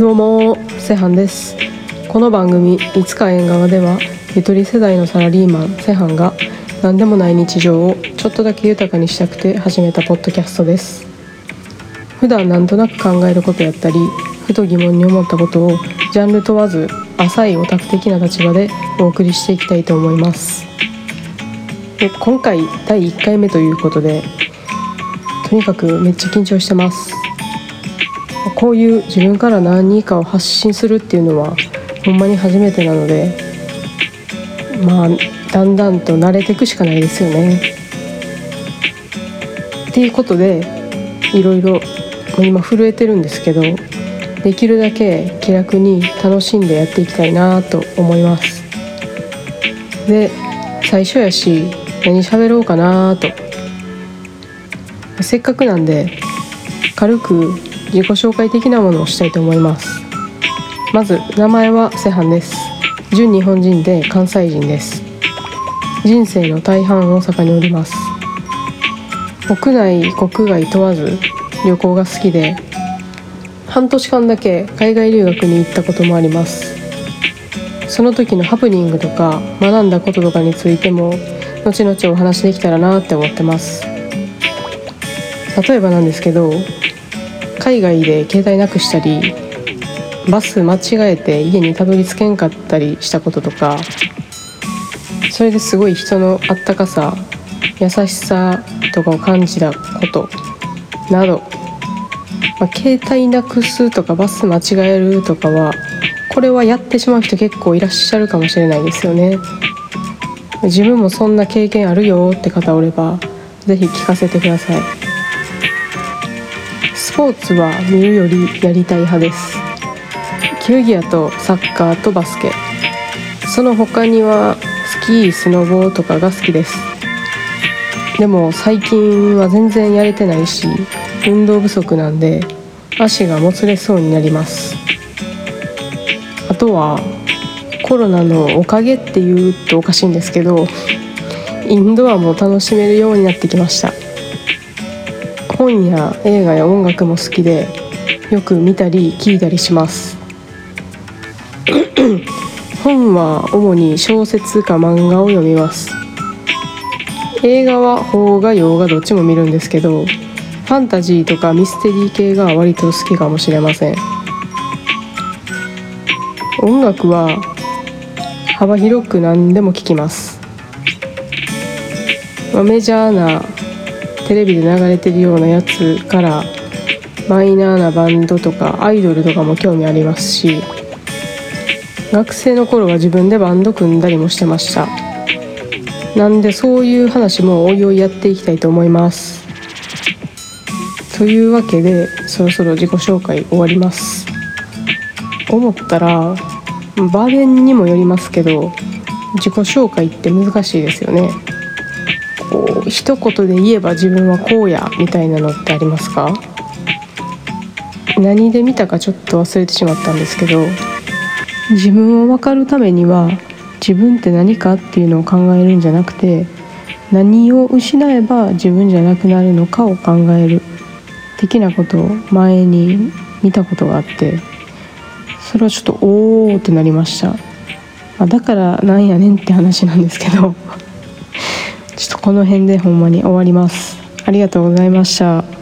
どうもセハンです。この番組「いつか縁側」ではゆとり世代のサラリーマンセハンが何でもない日常をちょっとだけ豊かにしたくて始めたポッドキャストです。普段なんとなく考えることやったりふと疑問に思ったことをジャンル問わず浅いオタク的な立場でお送りしていきたいと思います。で今回第1回目ということでとにかくめっちゃ緊張してます。こういう自分から何かを発信するっていうのはほんまに初めてなのでまあだんだんと慣れていくしかないですよね。っていうことでいろいろ今震えてるんですけどできるだけ気楽に楽しんでやっていきたいなと思います。で最初やし何喋ろうかなとせっかくなんで軽く自己紹介的なものをしたいと思います。まず名前はセハンです。純日本人で関西人です。人生の大半大阪におります。国内国外問わず旅行が好きで半年間だけ海外留学に行ったこともあります。その時のハプニングとか学んだこととかについても後々お話できたらなって思ってます。例えばなんですけど海外で携帯なくしたりバス間違えて家にたどり着けんかったりしたこととかそれですごい人のあったかさ優しさとかを感じたことなど、まあ、携帯なくすとかバス間違えるとかはこれはやってしまう人結構いらっしゃるかもしれないですよね。自分もそんな経験あるよって方おれば是非聞かせてください。ポーツは見るよりやりたい派です。球技やとサッカーとバスケ。その他にはスキースノボーとかが好きです。でも最近は全然やれてないし運動不足なんで足がもつれそうになります。あとはコロナのおかげっていうとおかしいんですけどインドアも楽しめるようになってきました。本や映画や音楽も好きでよく見たり聞いたりします。本は主に小説か漫画を読みます。映画は邦画洋画どっちも見るんですけどファンタジーとかミステリー系が割と好きかもしれません。音楽は幅広く何でも聴きます、まあ、メジャーなテレビで流れてるようなやつからマイナーなバンドとかアイドルとかも興味ありますし学生の頃は自分でバンド組んだりもしてました。なんでそういう話もおいおいやっていきたいと思います。というわけでそろそろ自己紹介終わります。思ったら場面にもよりますけど自己紹介って難しいですよね。こう一言で言えば自分はこうやみたいなのってありますか？何で見たかちょっと忘れてしまったんですけど。自分を分かるためには自分って何かっていうのを考えるんじゃなくて何を失えば自分じゃなくなるのかを考える。的なことを前に見たことがあって。それはちょっとおおってなりました、まだからなんやねんって話なんですけど。ちょっとこの辺でほんまに終わります。ありがとうございました。